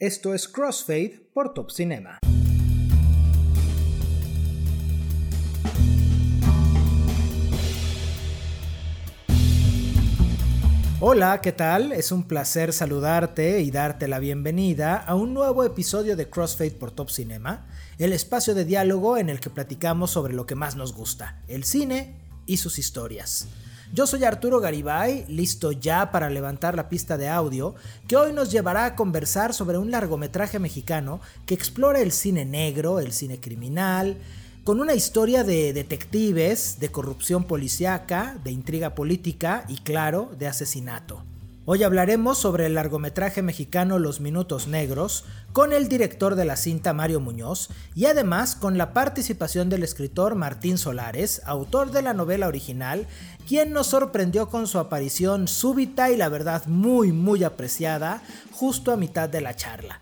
Esto es Crossfade por Top Cinema. Hola, ¿qué tal? Es un placer saludarte y darte la bienvenida a un nuevo episodio de Crossfade por Top Cinema, el espacio de diálogo en el que platicamos sobre lo que más nos gusta, el cine y sus historias. Yo soy Arturo Garibay, listo ya para levantar la pista de audio, que hoy nos llevará a conversar sobre un largometraje mexicano que explora el cine negro, el cine criminal, con una historia de detectives, de corrupción policíaca, de intriga política y claro, de asesinato. Hoy hablaremos sobre el largometraje mexicano Los Minutos Negros con el director de la cinta Mario Muñoz y además con la participación del escritor Martín Solares, autor de la novela original, quien nos sorprendió con su aparición súbita y la verdad muy muy apreciada justo a mitad de la charla.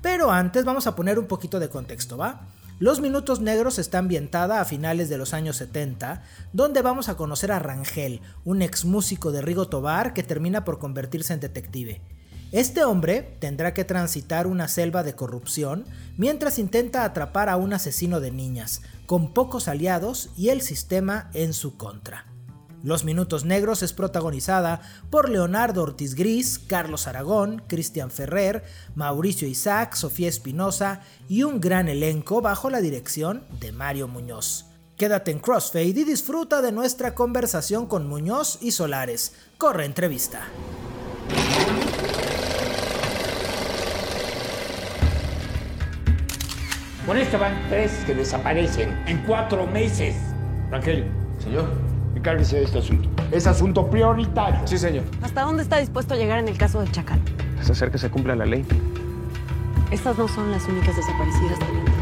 Pero antes vamos a poner un poquito de contexto, ¿va? Los Minutos Negros está ambientada a finales de los años 70, donde vamos a conocer a Rangel, un ex músico de Rigo Tobar que termina por convertirse en detective. Este hombre tendrá que transitar una selva de corrupción mientras intenta atrapar a un asesino de niñas, con pocos aliados y el sistema en su contra. Los Minutos Negros es protagonizada por Leonardo Ortiz Gris, Carlos Aragón, Cristian Ferrer, Mauricio Isaac, Sofía Espinosa y un gran elenco bajo la dirección de Mario Muñoz. Quédate en Crossfade y disfruta de nuestra conversación con Muñoz y Solares. Corre entrevista. Con esto van tres que desaparecen en cuatro meses. Rangel, Señor. Encárguese de este asunto. Es asunto prioritario. Sí, señor. ¿Hasta dónde está dispuesto a llegar en el caso del Chacal? Es hacer que se cumpla la ley. Estas no son las únicas desaparecidas, teniente.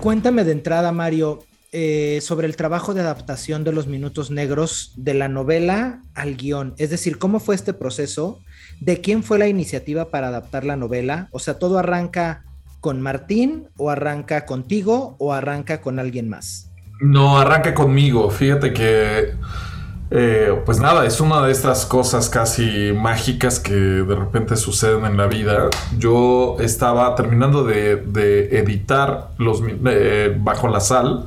Cuéntame de entrada, Mario, eh, sobre el trabajo de adaptación de los minutos negros de la novela al guion. Es decir, ¿cómo fue este proceso? ¿De quién fue la iniciativa para adaptar la novela? O sea, ¿todo arranca con Martín o arranca contigo o arranca con alguien más? No, arranca conmigo. Fíjate que, eh, pues nada, es una de estas cosas casi mágicas que de repente suceden en la vida. Yo estaba terminando de, editar los eh, Bajo la Sal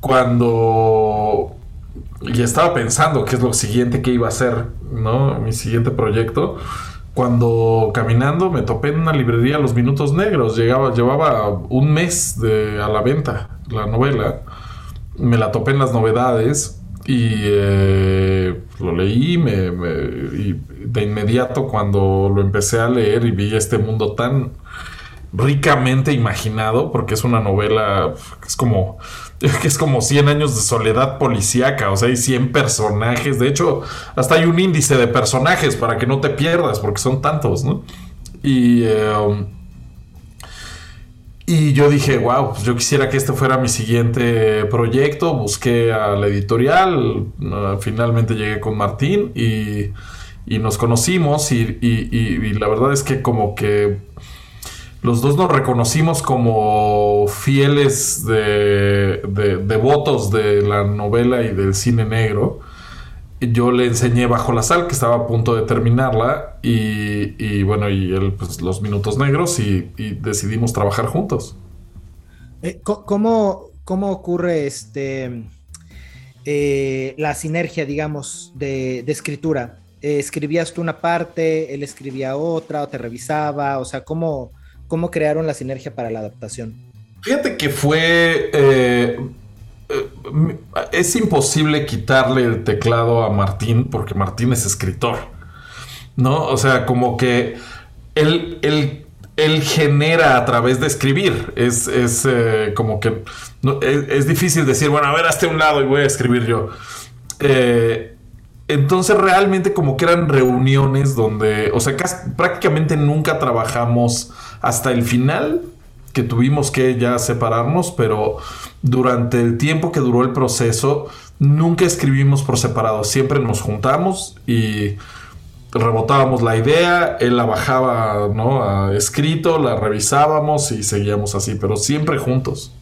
cuando... Y estaba pensando qué es lo siguiente que iba a hacer, ¿no? Mi siguiente proyecto cuando caminando me topé en una librería Los Minutos Negros. Llegaba, llevaba un mes a la venta la novela me la topé en las novedades y eh, lo leí me, y de inmediato cuando lo empecé a leer y vi este mundo tan ricamente imaginado, porque es una novela que es como que es como 100 años de soledad policíaca, o sea, hay 100 personajes, de hecho, hasta hay un índice de personajes para que no te pierdas, porque son tantos, ¿no? Y eh, y yo dije, wow, pues yo quisiera que este fuera mi siguiente proyecto. Busqué a la editorial, finalmente llegué con Martín y, nos conocimos y, la verdad es que como que los dos nos reconocimos como fieles de devotos de la novela y del cine negro yo le enseñé Bajo la Sal, que estaba a punto de terminarla, y, bueno, y él, pues los minutos negros, y, decidimos trabajar juntos. Eh, ¿cómo, ¿Cómo ocurre este eh, la sinergia, digamos, de, escritura? Eh, ¿Escribías tú una parte, él escribía otra, o te revisaba? O sea, ¿cómo, cómo crearon la sinergia para la adaptación? Fíjate que fue es imposible quitarle el teclado a Martín porque Martín es escritor. ¿No? O sea, como que él, él, genera a través de escribir. Es, eh, como que es, difícil decir, bueno, a ver, hazte un lado y voy a escribir yo. Eh, entonces realmente como que eran reuniones donde, o sea, prácticamente nunca trabajamos hasta el final que tuvimos que ya separarnos, pero durante el tiempo que duró el proceso, nunca escribimos por separado, siempre nos juntamos y rebotábamos la idea, él la bajaba ¿no? a escrito, la revisábamos y seguíamos así, pero siempre juntos.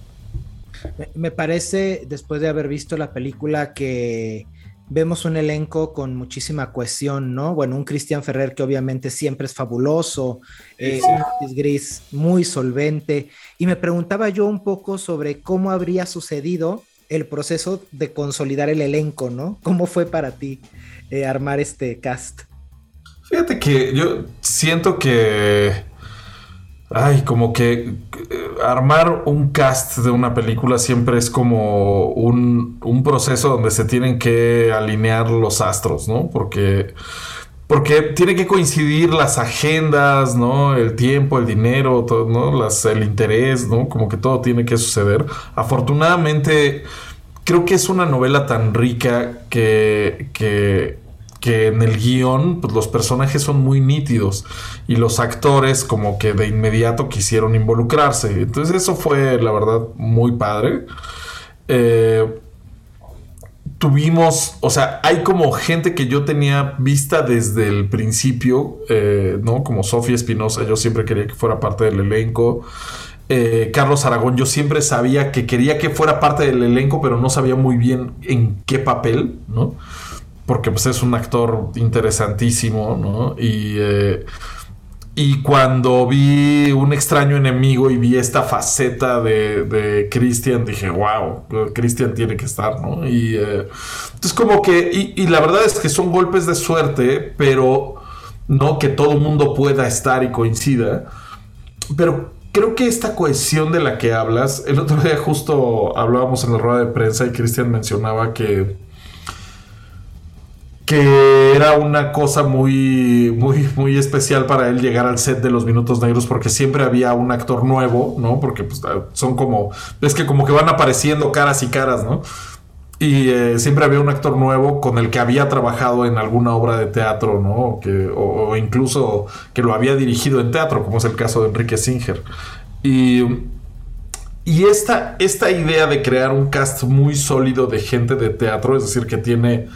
Me parece, después de haber visto la película, que vemos un elenco con muchísima cohesión, ¿no? Bueno, un Cristian Ferrer que obviamente siempre es fabuloso, eh, un Gris muy solvente, y me preguntaba yo un poco sobre cómo habría sucedido el proceso de consolidar el elenco, ¿no? ¿Cómo fue para ti eh, armar este cast? Fíjate que yo siento que Ay, como que eh, armar un cast de una película siempre es como un, proceso donde se tienen que alinear los astros, ¿no? Porque, porque tiene que coincidir las agendas, ¿no? El tiempo, el dinero, todo, ¿no? El interés, ¿no? Como que todo tiene que suceder. Afortunadamente, creo que es una novela tan rica que, que que en el guion pues, los personajes son muy nítidos y los actores como que de inmediato quisieron involucrarse. Entonces eso fue la verdad muy padre. Eh, tuvimos, o sea, hay como gente que yo tenía vista desde el principio, eh, ¿no? Como Sofía Espinosa, yo siempre quería que fuera parte del elenco. Eh, Carlos Aragón, yo siempre sabía que quería que fuera parte del elenco, pero no sabía muy bien en qué papel, ¿no? Porque pues es un actor interesantísimo, ¿no? Y, eh, y cuando vi un extraño enemigo y vi esta faceta de, de Christian, dije, wow, Christian tiene que estar, ¿no? Y eh, entonces como que, y, la verdad es que son golpes de suerte, pero no que todo el mundo pueda estar y coincida, pero creo que esta cohesión de la que hablas, el otro día justo hablábamos en la rueda de prensa y Christian mencionaba que que era una cosa muy, muy, muy especial para él llegar al set de los Minutos Negros porque siempre había un actor nuevo, ¿no? Porque pues, son como, es que como que van apareciendo caras y caras, ¿no? Y eh, siempre había un actor nuevo con el que había trabajado en alguna obra de teatro, ¿no? O, que, o, incluso que lo había dirigido en teatro, como es el caso de Enrique Singer. Y, y esta, esta idea de crear un cast muy sólido de gente de teatro, es decir, que tiene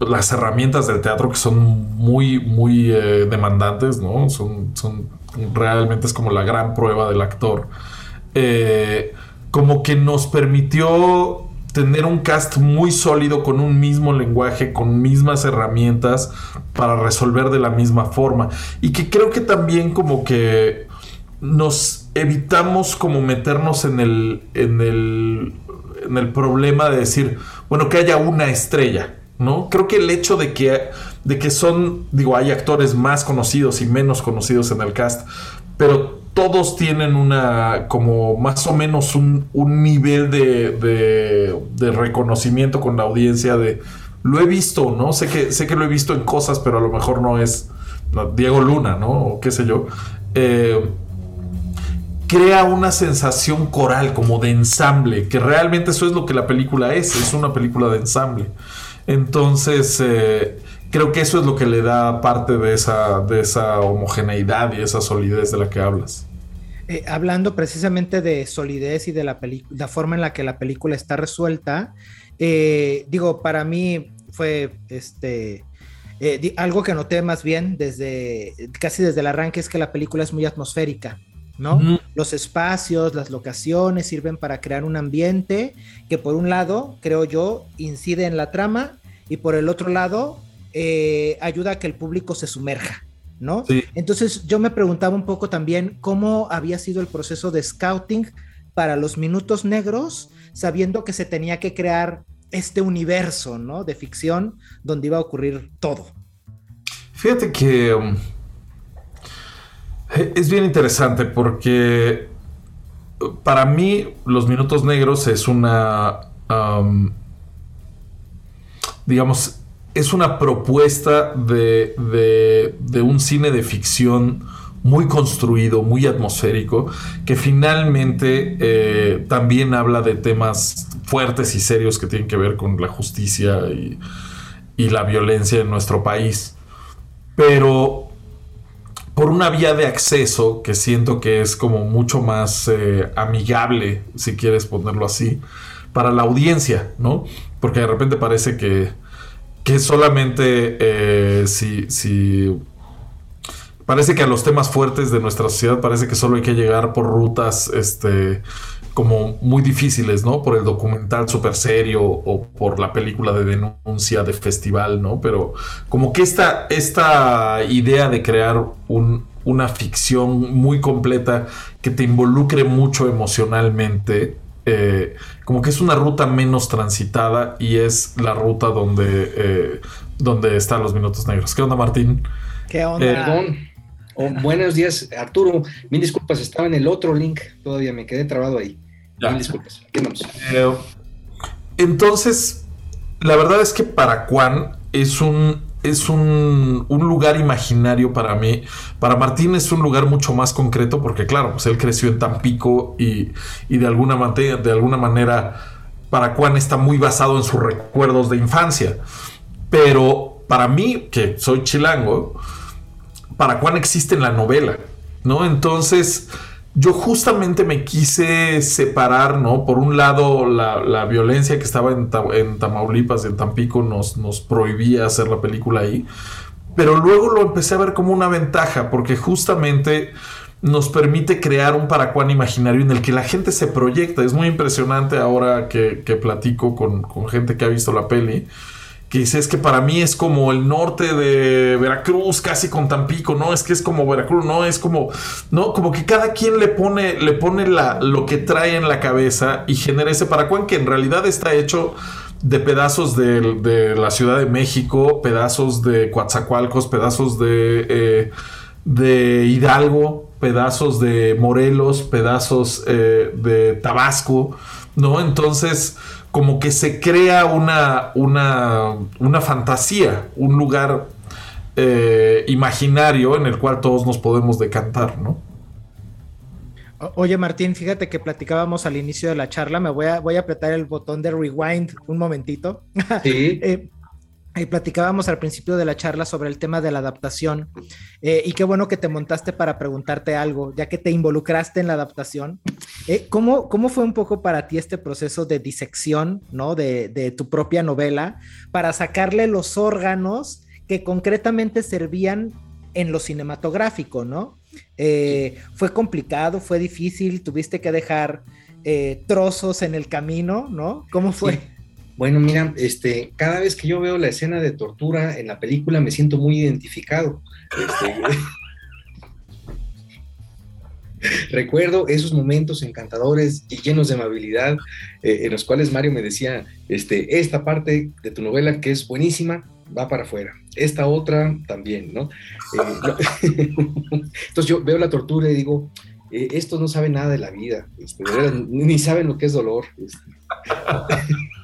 las herramientas del teatro que son muy, muy eh, demandantes, ¿no? Son, son realmente es como la gran prueba del actor. Eh, como que nos permitió tener un cast muy sólido con un mismo lenguaje, con mismas herramientas para resolver de la misma forma. Y que creo que también como que nos evitamos como meternos en el, en el, en el problema de decir, bueno, que haya una estrella. ¿No? Creo que el hecho de que, de que son, digo, hay actores más conocidos y menos conocidos en el cast, pero todos tienen una, como más o menos un, nivel de, de, reconocimiento con la audiencia de, lo he visto, ¿no? Sé que, sé que lo he visto en cosas, pero a lo mejor no es Diego Luna, ¿no? O qué sé yo. Eh, crea una sensación coral, como de ensamble, que realmente eso es lo que la película es, es una película de ensamble. Entonces, eh, creo que eso es lo que le da parte de esa, de esa homogeneidad y esa solidez de la que hablas. Eh, hablando precisamente de solidez y de la, la, forma en la que la película está resuelta, eh, digo, para mí fue este, algo que noté más bien desde casi desde el arranque es que la película es muy atmosférica. ¿No? Los espacios, las locaciones sirven para crear un ambiente que por un lado, creo yo, incide en la trama y por el otro lado, eh, ayuda a que el público se sumerja, ¿no? Entonces yo me preguntaba un poco también cómo había sido el proceso de scouting para los minutos negros, sabiendo que se tenía que crear este universo, ¿no? De ficción donde iba a ocurrir todo. Fíjate que... Um, es bien interesante porque para mí Los Minutos Negros es una, digamos, es una propuesta de, de, un cine de ficción muy construido, muy atmosférico, que finalmente eh, también habla de temas fuertes y serios que tienen que ver con la justicia y, y la violencia en nuestro país. Pero por una vía de acceso que siento que es como mucho más eh, amigable, si quieres ponerlo así, para la audiencia, ¿no? Porque de repente parece que, que solamente eh, si, si parece que a los temas fuertes de nuestra sociedad parece que solo hay que llegar por rutas, este, como muy difíciles, ¿no? Por el documental súper serio o por la película de denuncia de festival, ¿no? Pero como que esta, esta idea de crear una ficción muy completa que te involucre mucho emocionalmente, eh, como que es una ruta menos transitada y es la ruta donde, eh, donde están los minutos negros. ¿Qué onda, Martín? ¿Qué onda? Perdón. Oh, buenos días, Arturo. Mil disculpas, estaba en el otro link. Todavía me quedé trabado ahí. Mil disculpas. Eh, entonces, la verdad es que para Juan es un es un, lugar imaginario para mí. Para Martín es un lugar mucho más concreto porque, claro, pues él creció en Tampico y, y de, alguna manera, de alguna manera para Juan está muy basado en sus recuerdos de infancia. Pero para mí, que soy chilango, para Juan existe en la novela, ¿no? Entonces, yo justamente me quise separar, ¿no? Por un lado, la, violencia que estaba en, en, Tamaulipas, en Tampico, nos, nos prohibía hacer la película ahí. Pero luego lo empecé a ver como una ventaja, porque justamente nos permite crear un paracuán imaginario en el que la gente se proyecta. Es muy impresionante ahora que, que platico con, con gente que ha visto la peli que dice es que para mí es como el norte de Veracruz, casi con Tampico, no, es que es como Veracruz, no, es como, no, como que cada quien le pone, le pone la, lo que trae en la cabeza y genera ese paracuán que en realidad está hecho de pedazos de, la Ciudad de México, pedazos de Coatzacoalcos, pedazos de, eh, de Hidalgo, pedazos de Morelos, pedazos eh, de Tabasco, ¿no? Entonces, como que se crea una, una, fantasía, un lugar eh, imaginario en el cual todos nos podemos decantar, ¿no? Oye Martín, fíjate que platicábamos al inicio de la charla, me voy a, voy a apretar el botón de rewind un momentito. Sí. Eh, platicábamos al principio de la charla sobre el tema de la adaptación. Eh, y qué bueno que te montaste para preguntarte algo, ya que te involucraste en la adaptación. Eh, ¿cómo, ¿Cómo fue un poco para ti este proceso de disección ¿no? de, tu propia novela para sacarle los órganos que concretamente servían en lo cinematográfico, ¿no? Eh, fue complicado, fue difícil, tuviste que dejar trozos en el camino, ¿no? ¿Cómo fue? Bueno, mira, este, cada vez que yo veo la escena de tortura en la película me siento muy identificado. Este, recuerdo esos momentos encantadores y llenos de amabilidad eh, en los cuales Mario me decía, este, esta parte de tu novela que es buenísima, va para afuera. Esta otra también, ¿no? Eh, entonces yo veo la tortura y digo, eh, estos no saben nada de la vida, este, ni saben lo que es dolor. Este.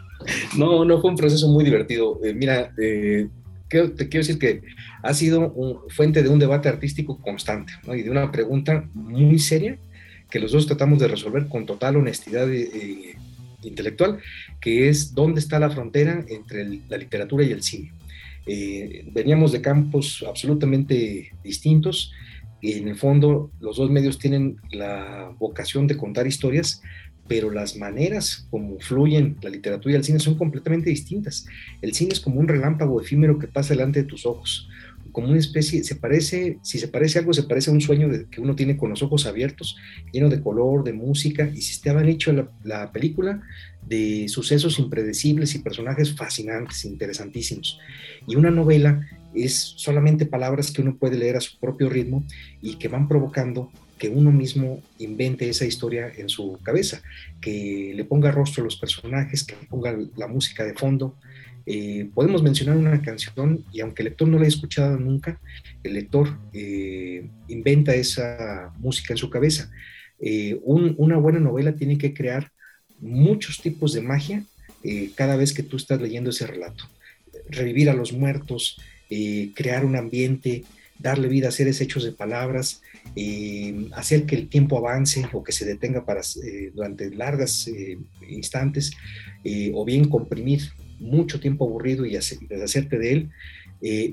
No, no fue un proceso muy divertido. Eh, mira, eh, te quiero decir que ha sido fuente de un debate artístico constante y de una pregunta muy seria que los dos tratamos de resolver con total honestidad eh, intelectual, que es dónde está la frontera entre la literatura y el cine. veníamos de campos absolutamente distintos y en el fondo los dos medios tienen la vocación de contar historias, pero las maneras como fluyen la literatura y el cine son completamente distintas. El cine es como un relámpago efímero que pasa delante de tus ojos, como una especie, se parece, si se parece algo, se parece a un sueño que uno tiene con los ojos abiertos, lleno de color, de música, y si estaban hecho la, la película de sucesos impredecibles y personajes fascinantes, interesantísimos. Y una novela es solamente palabras que uno puede leer a su propio ritmo y que van provocando que uno mismo invente esa historia en su cabeza, que le ponga rostro a los personajes, que ponga la música de fondo. Eh, podemos mencionar una canción y aunque el lector no la haya escuchado nunca, el lector eh, inventa esa música en su cabeza. Eh, una buena novela tiene que crear muchos tipos de magia cada vez que tú estás leyendo ese relato. Revivir a los muertos, crear un ambiente, darle vida a seres hechos de palabras, eh, hacer que el tiempo avance o que se detenga para, eh, durante largas eh, instantes, o bien comprimir mucho tiempo aburrido y deshacerte de él,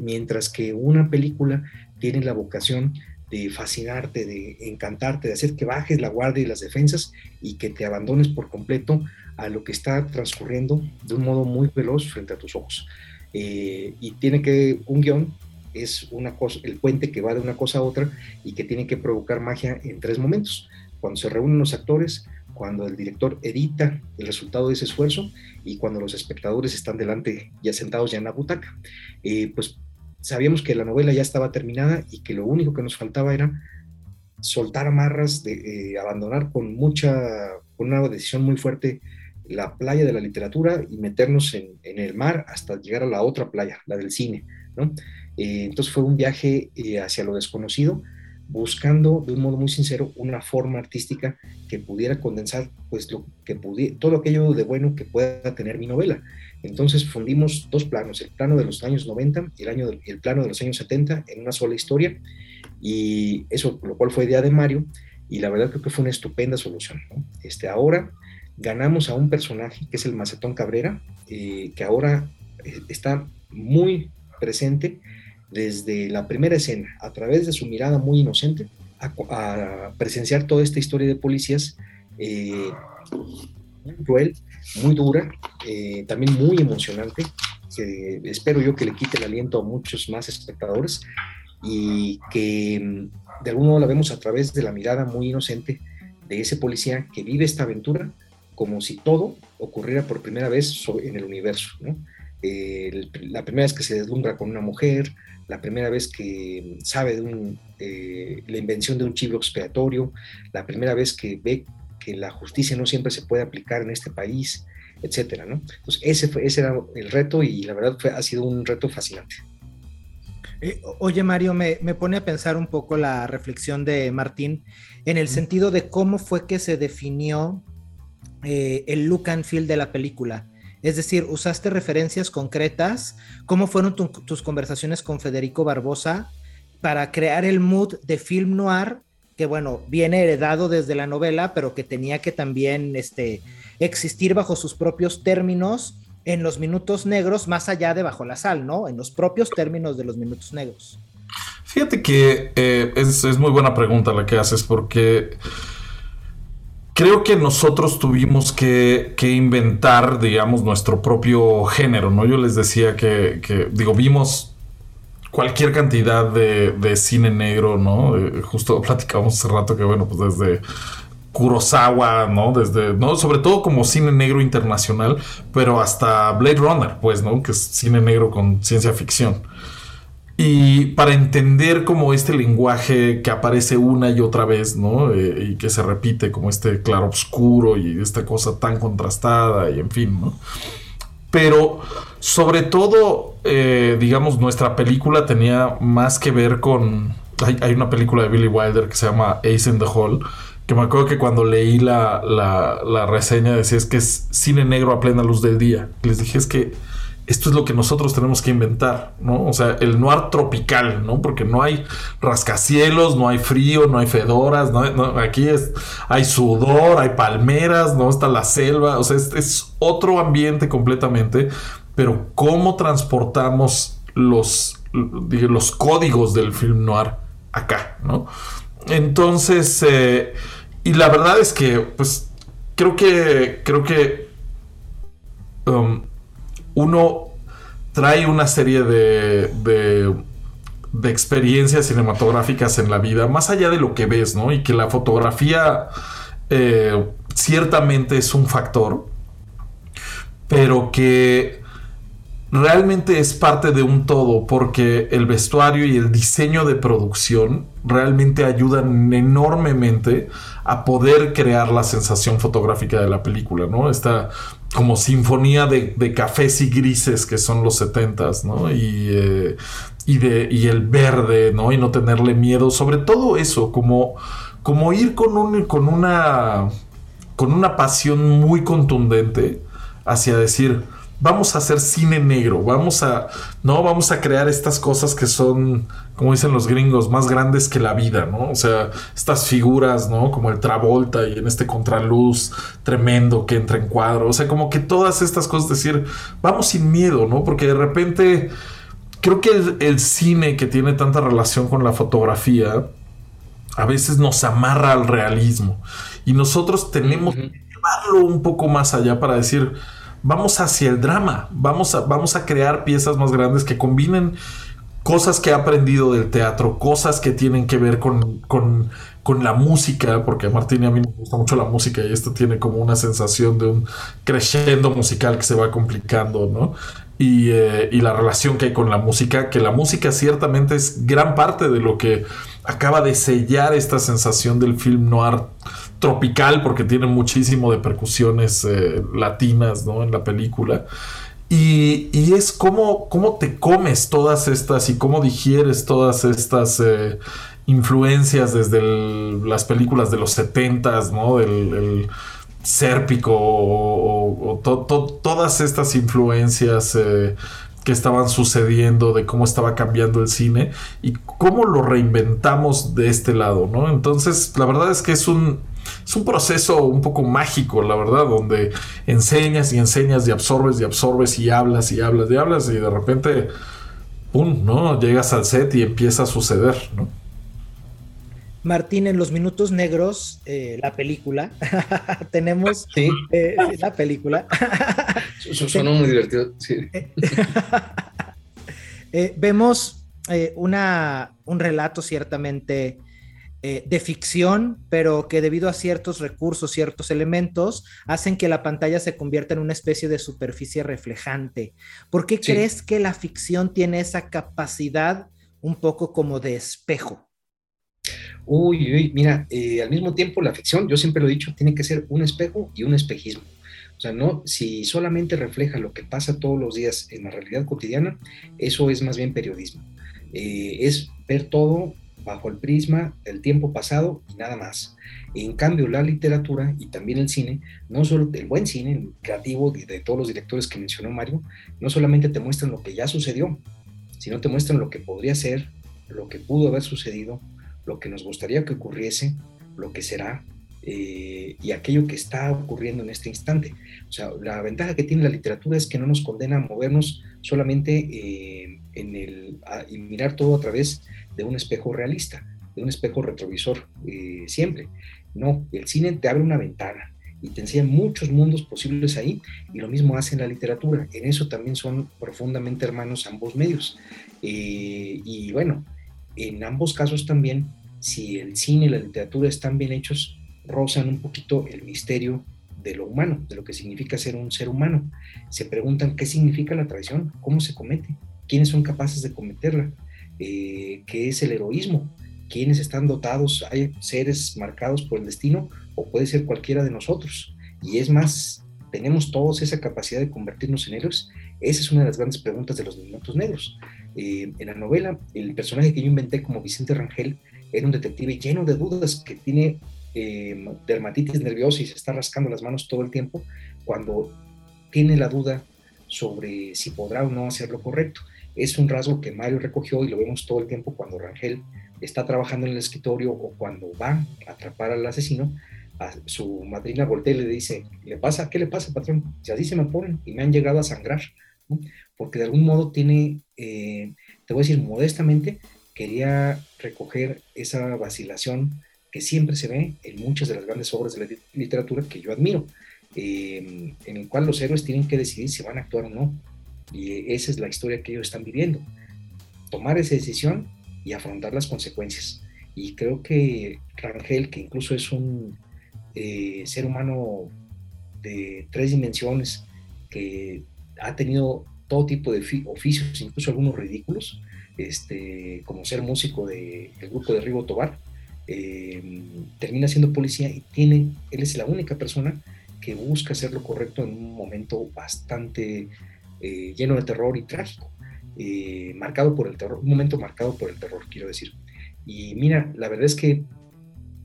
mientras que una película tiene la vocación de fascinarte, de encantarte, de hacer que bajes la guardia y las defensas y que te abandones por completo a lo que está transcurriendo de un modo muy veloz frente a tus ojos. y tiene que un guion es una cosa, el puente que va de una cosa a otra y que tiene que provocar magia en tres momentos. Cuando se reúnen los actores, cuando el director edita el resultado de ese esfuerzo y cuando los espectadores están delante ya sentados ya en la butaca. Eh, pues sabíamos que la novela ya estaba terminada y que lo único que nos faltaba era soltar amarras, de eh, abandonar con mucha, con una decisión muy fuerte la playa de la literatura y meternos en, el mar hasta llegar a la otra playa, la del cine. ¿no? Eh, entonces fue un viaje eh, hacia lo desconocido, buscando de un modo muy sincero una forma artística que pudiera condensar pues lo que pudiera, todo aquello de bueno que pueda tener mi novela. Entonces fundimos dos planos, el plano de los años 90 y el, año el plano de los años 70 en una sola historia y eso, lo cual fue idea de Mario y la verdad creo que fue una estupenda solución. Este, ahora ganamos a un personaje que es el Macetón Cabrera, eh, que ahora eh, está muy presente desde la primera escena, a través de su mirada muy inocente, a, presenciar toda esta historia de policías eh, muy cruel, muy dura, también muy emocionante, que espero yo que le quite el aliento a muchos más espectadores y que mm, de algún modo la vemos a través de la mirada muy inocente de ese policía que vive esta aventura como si todo ocurriera por primera vez en el universo. la primera vez que se deslumbra con una mujer, la primera vez que sabe de eh, la invención de un chivo expiatorio, la primera vez que ve que la justicia no siempre se puede aplicar en este país, etcétera, ¿no? Entonces ese, fue, ese era el reto y la verdad fue, ha sido un reto fascinante. Eh, oye Mario, me, pone a pensar un poco la reflexión de Martín en el sentido de cómo fue que se definió eh, el look and feel de la película. Es decir, usaste referencias concretas, cómo fueron tus conversaciones con Federico Barbosa para crear el mood de film noir que bueno, viene heredado desde la novela, pero que tenía que también este, existir bajo sus propios términos en los minutos negros, más allá de bajo la sal, ¿no? En los propios términos de los minutos negros. Fíjate que eh, es, es, muy buena pregunta la que haces, porque creo que nosotros tuvimos que, inventar, digamos, nuestro propio género, ¿no? Yo les decía que, digo, vimos cualquier cantidad de, de cine negro, ¿no? Eh, justo platicamos hace rato que, bueno, pues desde Kurosawa, ¿no? Desde, ¿no? Sobre todo como cine negro internacional, pero hasta Blade Runner, pues, ¿no? Que es cine negro con ciencia ficción. Y para entender como este lenguaje que aparece una y otra vez, ¿no? Eh, y que se repite como este claro oscuro y esta cosa tan contrastada y en fin, ¿no? Pero sobre todo, eh, digamos, nuestra película tenía más que ver con... Hay, una película de Billy Wilder que se llama Ace in the Hall, que me acuerdo que cuando leí la, la, la reseña decía es que es cine negro a plena luz del día. Les dije es que esto es lo que nosotros tenemos que inventar, ¿no? O sea, el noir tropical, ¿no? Porque no hay rascacielos, no hay frío, no hay fedoras, ¿no? aquí es, hay sudor, hay palmeras, ¿no? Está la selva, o sea, es, otro ambiente completamente, pero cómo transportamos los, los códigos del film noir acá, ¿no? Entonces, eh, y la verdad es que, pues, creo que, creo que um, uno trae una serie de, de, experiencias cinematográficas en la vida, más allá de lo que ves, ¿no? Y que la fotografía eh, ciertamente es un factor, pero que realmente es parte de un todo, porque el vestuario y el diseño de producción realmente ayudan enormemente a poder crear la sensación fotográfica de la película, ¿no? Esta como sinfonía de, cafés y grises que son los setentas, ¿no? Y, eh, y, de, y el verde, ¿no? Y no tenerle miedo, sobre todo eso, como, como ir con, un, con, una, con una pasión muy contundente hacia decir, vamos a hacer cine negro, vamos a, no, vamos a crear estas cosas que son, como dicen los gringos, más grandes que la vida, ¿no? O sea, estas figuras, ¿no? Como el Travolta y en este contraluz tremendo que entra en cuadro, o sea, como que todas estas cosas, decir, vamos sin miedo, ¿no? Porque de repente, creo que el, cine que tiene tanta relación con la fotografía, a veces nos amarra al realismo y nosotros tenemos que llevarlo un poco más allá para decir, vamos hacia el drama, vamos a, vamos a crear piezas más grandes que combinen cosas que ha aprendido del teatro, cosas que tienen que ver con, con, con la música, porque a Martín y a mí nos gusta mucho la música y esto tiene como una sensación de un crescendo musical que se va complicando, ¿no? Y, eh, y, la relación que hay con la música, que la música ciertamente es gran parte de lo que acaba de sellar esta sensación del film noir tropical, porque tiene muchísimo de percusiones eh, latinas ¿no? en la película. Y, y es cómo, cómo, te comes todas estas y cómo digieres todas estas eh, influencias desde las películas de los 70 ¿no? Del el Sérpico o, todas estas influencias eh, que estaban sucediendo, de cómo estaba cambiando el cine y cómo lo reinventamos de este lado, ¿no? Entonces, la verdad es que es un, es un proceso un poco mágico, la verdad, donde enseñas y enseñas y absorbes y absorbes y hablas y hablas y hablas y de repente, ¡pum!, ¿no? Llegas al set y empieza a suceder, ¿no? Martín, en los minutos negros, eh, la película, tenemos ¿Sí? eh, la película. Sonó muy divertido. Sí. eh, vemos eh, una, un relato ciertamente de ficción, pero que debido a ciertos recursos, ciertos elementos, hacen que la pantalla se convierta en una especie de superficie reflejante. ¿Por qué sí. crees que la ficción tiene esa capacidad un poco como de espejo? Uy, uy, mira, eh, al mismo tiempo la ficción, yo siempre lo he dicho, tiene que ser un espejo y un espejismo. O sea, no, si solamente refleja lo que pasa todos los días en la realidad cotidiana, eso es más bien periodismo. Eh, es ver todo bajo el prisma del tiempo pasado y nada más. En cambio, la literatura y también el cine, no solo el buen cine el creativo de, de todos los directores que mencionó Mario, no solamente te muestran lo que ya sucedió, sino te muestran lo que podría ser, lo que pudo haber sucedido, lo que nos gustaría que ocurriese, lo que será eh, y aquello que está ocurriendo en este instante. O sea, la ventaja que tiene la literatura es que no nos condena a movernos solamente eh, en el, a, y mirar todo a través de un espejo realista, de un espejo retrovisor eh, siempre. No, el cine te abre una ventana y te enseña muchos mundos posibles ahí y lo mismo hace en la literatura. En eso también son profundamente hermanos ambos medios. Eh, y bueno, en ambos casos también si el cine y la literatura están bien hechos, rozan un poquito el misterio de lo humano, de lo que significa ser un ser humano. Se preguntan qué significa la traición, cómo se comete, quiénes son capaces de cometerla, eh, qué es el heroísmo, quiénes están dotados, hay seres marcados por el destino o puede ser cualquiera de nosotros. Y es más, tenemos todos esa capacidad de convertirnos en héroes. Esa es una de las grandes preguntas de los minutos negros. Eh, en la novela, el personaje que yo inventé como Vicente Rangel era un detective lleno de dudas que tiene eh, dermatitis nerviosa y se está rascando las manos todo el tiempo cuando tiene la duda sobre si podrá o no hacer lo correcto. Es un rasgo que Mario recogió y lo vemos todo el tiempo cuando Rangel está trabajando en el escritorio o cuando va a atrapar al asesino. A su madrina voltea y le dice, ¿le pasa? ¿Qué le pasa, patrón? Si así se me ponen y me han llegado a sangrar. Porque de algún modo tiene, eh, te voy a decir modestamente, quería recoger esa vacilación que siempre se ve en muchas de las grandes obras de la literatura que yo admiro, eh, en el cual los héroes tienen que decidir si van a actuar o no. Y esa es la historia que ellos están viviendo. Tomar esa decisión y afrontar las consecuencias. Y creo que Rangel, que incluso es un eh, ser humano de tres dimensiones, que ha tenido todo tipo de oficios, incluso algunos ridículos, este, como ser músico del de, grupo de Rigo Tobar, eh, termina siendo policía y tiene, él es la única persona que busca hacer lo correcto en un momento bastante eh, lleno de terror y trágico, eh, marcado por el terror, un momento marcado por el terror, quiero decir. Y mira, la verdad es que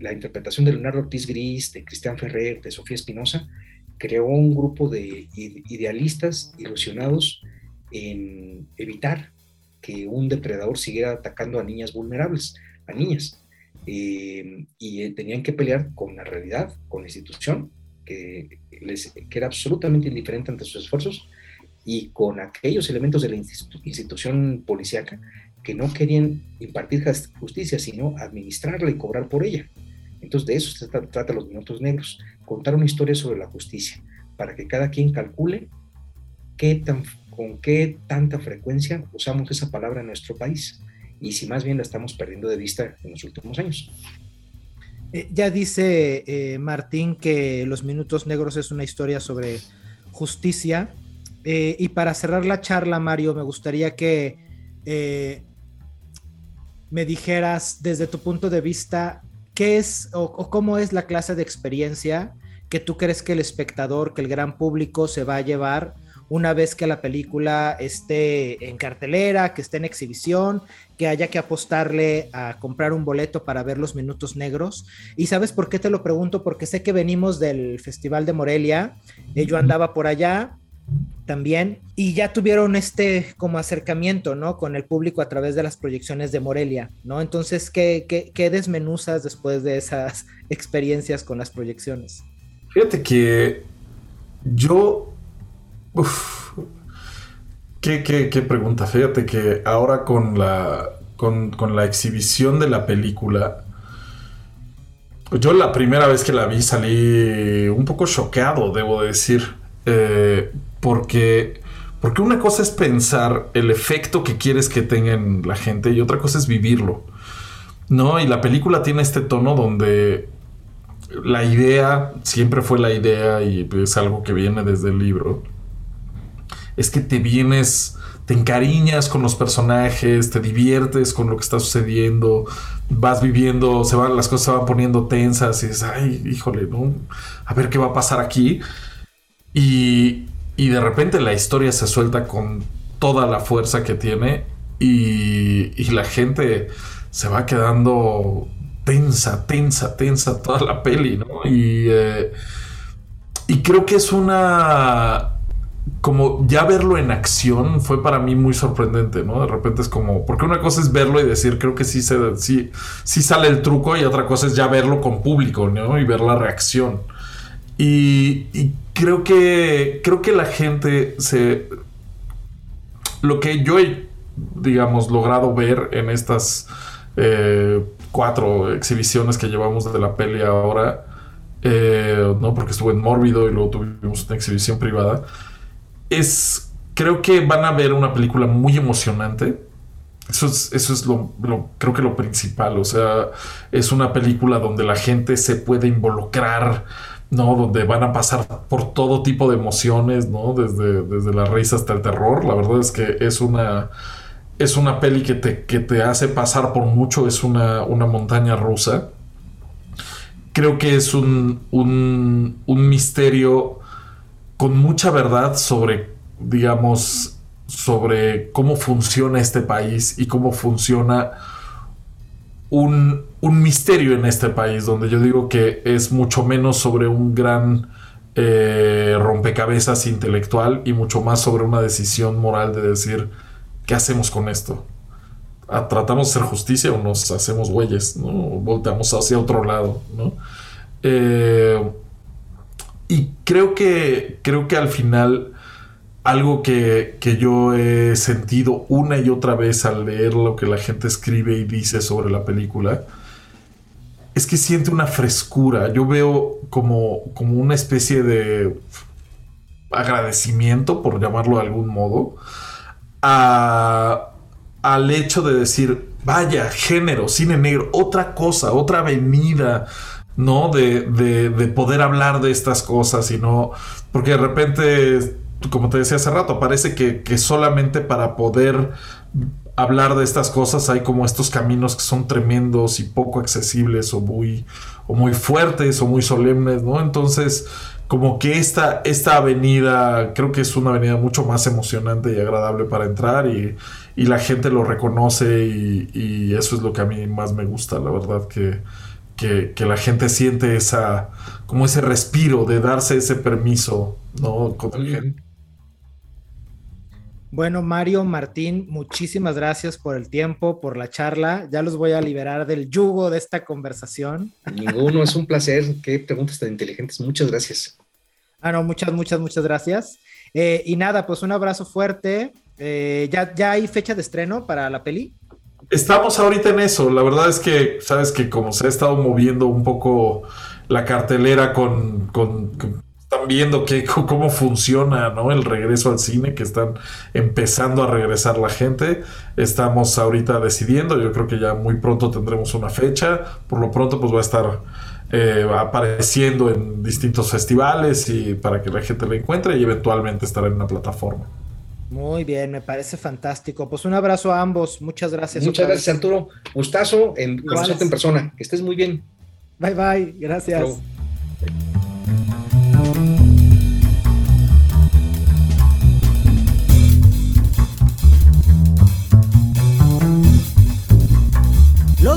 la interpretación de Leonardo Ortiz Gris, de Cristian Ferrer, de Sofía Espinosa, creó un grupo de idealistas ilusionados en evitar que un depredador siguiera atacando a niñas vulnerables, a niñas. Eh, y tenían que pelear con la realidad, con la institución, que, les, que era absolutamente indiferente ante sus esfuerzos, y con aquellos elementos de la institu institución policíaca que no querían impartir justicia, sino administrarla y cobrar por ella. Entonces de eso se trata, trata los minutos negros, contar una historia sobre la justicia, para que cada quien calcule qué tan, con qué tanta frecuencia usamos esa palabra en nuestro país y si más bien la estamos perdiendo de vista en los últimos años. Eh, ya dice eh, Martín que Los Minutos Negros es una historia sobre justicia. Eh, y para cerrar la charla, Mario, me gustaría que me dijeras desde tu punto de vista qué es o, cómo es la clase de experiencia que tú crees que el espectador, que el gran público se va a llevar una vez que la película esté en cartelera, que esté en exhibición, que haya que apostarle a comprar un boleto para ver los minutos negros. Y sabes por qué te lo pregunto, porque sé que venimos del Festival de Morelia, eh, yo andaba por allá también y ya tuvieron este como acercamiento, ¿no? Con el público a través de las proyecciones de Morelia, ¿no? Entonces, ¿qué, qué, desmenuzas después de esas experiencias con las proyecciones? Fíjate que yo Uf. ¿Qué, qué, pregunta? Fíjate que ahora con la, con, la exhibición de la película, yo la primera vez que la vi salí un poco choqueado, debo decir, eh, porque, porque una cosa es pensar el efecto que quieres que tenga la gente y otra cosa es vivirlo. ¿No? Y la película tiene este tono donde la idea siempre fue la idea y es algo que viene desde el libro es que te vienes, te encariñas con los personajes, te diviertes con lo que está sucediendo, vas viviendo, se van, las cosas se van poniendo tensas y dices, ay, híjole, ¿no? A ver qué va a pasar aquí. Y, y de repente la historia se suelta con toda la fuerza que tiene y, la gente se va quedando tensa, tensa, tensa toda la peli, ¿no? Y, eh, y creo que es una como ya verlo en acción fue para mí muy sorprendente, ¿no? De repente es como, porque una cosa es verlo y decir, creo que sí, se, sí, sí sale el truco y otra cosa es ya verlo con público, ¿no? Y ver la reacción. Y, creo que, creo que la gente se... Lo que yo he, digamos, logrado ver en estas eh, cuatro exhibiciones que llevamos de la peli ahora, eh, ¿no? Porque estuve en Mórbido y luego tuvimos una exhibición privada es, creo que van a ver una película muy emocionante. Eso es, eso es lo, creo que lo principal. O sea, es una película donde la gente se puede involucrar, ¿no? Donde van a pasar por todo tipo de emociones, ¿no? Desde, desde la risa hasta el terror. La verdad es que es una, es una peli que te, que te hace pasar por mucho. Es una, una montaña rusa. Creo que es un, un, un misterio con mucha verdad sobre, digamos, sobre cómo funciona este país y cómo funciona un, misterio en este país, donde yo digo que es mucho menos sobre un gran eh, rompecabezas intelectual y mucho más sobre una decisión moral de decir, ¿qué hacemos con esto? ¿Tratamos de hacer justicia o nos hacemos güeyes? ¿no? volteamos hacia otro lado, ¿no? Eh, y creo que, creo que al final algo que, yo he sentido una y otra vez al leer lo que la gente escribe y dice sobre la película, es que siente una frescura. Yo veo como, como una especie de agradecimiento, por llamarlo de algún modo, al hecho de decir, vaya, género, cine negro, otra cosa, otra avenida, ¿no? De, de, poder hablar de estas cosas y no, porque de repente, como te decía hace rato, parece que, que, solamente para poder hablar de estas cosas hay como estos caminos que son tremendos y poco accesibles o muy, o muy fuertes o muy solemnes, ¿no? Entonces, como que esta, esta avenida creo que es una avenida mucho más emocionante y agradable para entrar y, y la gente lo reconoce y, y eso es lo que a mí más me gusta, la verdad que que, la gente siente esa, como ese respiro de darse ese permiso, ¿no? Bueno, Mario, Martín, muchísimas gracias por el tiempo, por la charla. Ya los voy a liberar del yugo de esta conversación. Ninguno, es un placer. Qué preguntas tan inteligentes. Muchas gracias. Ah, no, muchas, muchas, muchas gracias. Eh, y nada, pues un abrazo fuerte. Eh, ¿ya, ¿Ya hay fecha de estreno para la peli? Estamos ahorita en eso. La verdad es que, sabes que como se ha estado moviendo un poco la cartelera con, están viendo que, cómo funciona ¿no? el regreso al cine, que están empezando a regresar la gente. Estamos ahorita decidiendo, yo creo que ya muy pronto tendremos una fecha. Por lo pronto pues va a estar eh, apareciendo en distintos festivales y para que la gente la encuentre y eventualmente estará en una plataforma. Muy bien, me parece fantástico. Pues un abrazo a ambos. Muchas gracias. Muchas gracias, Arturo. Gustazo en conocerte en persona. Que estés muy bien. Bye bye. Gracias.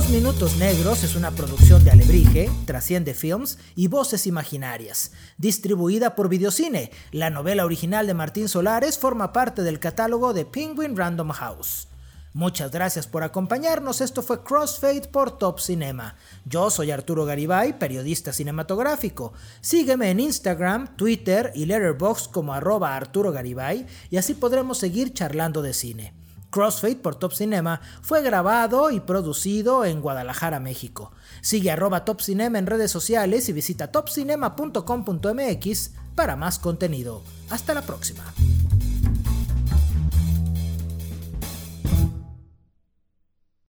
Minutos Negros es una producción de Alebrije, Trasciende Films y Voces Imaginarias. Distribuida por Videocine, la novela original de Martín Solares forma parte del catálogo de Penguin Random House. Muchas gracias por acompañarnos. Esto fue Crossfade por Top Cinema. Yo soy Arturo Garibay, periodista cinematográfico. Sígueme en Instagram, Twitter y Letterboxd como arroba Arturo Garibay y así podremos seguir charlando de cine. Crossfade por Top Cinema fue grabado y producido en Guadalajara, México. Sigue arroba Top Cinema en redes sociales y visita topcinema.com.mx para más contenido. Hasta la próxima.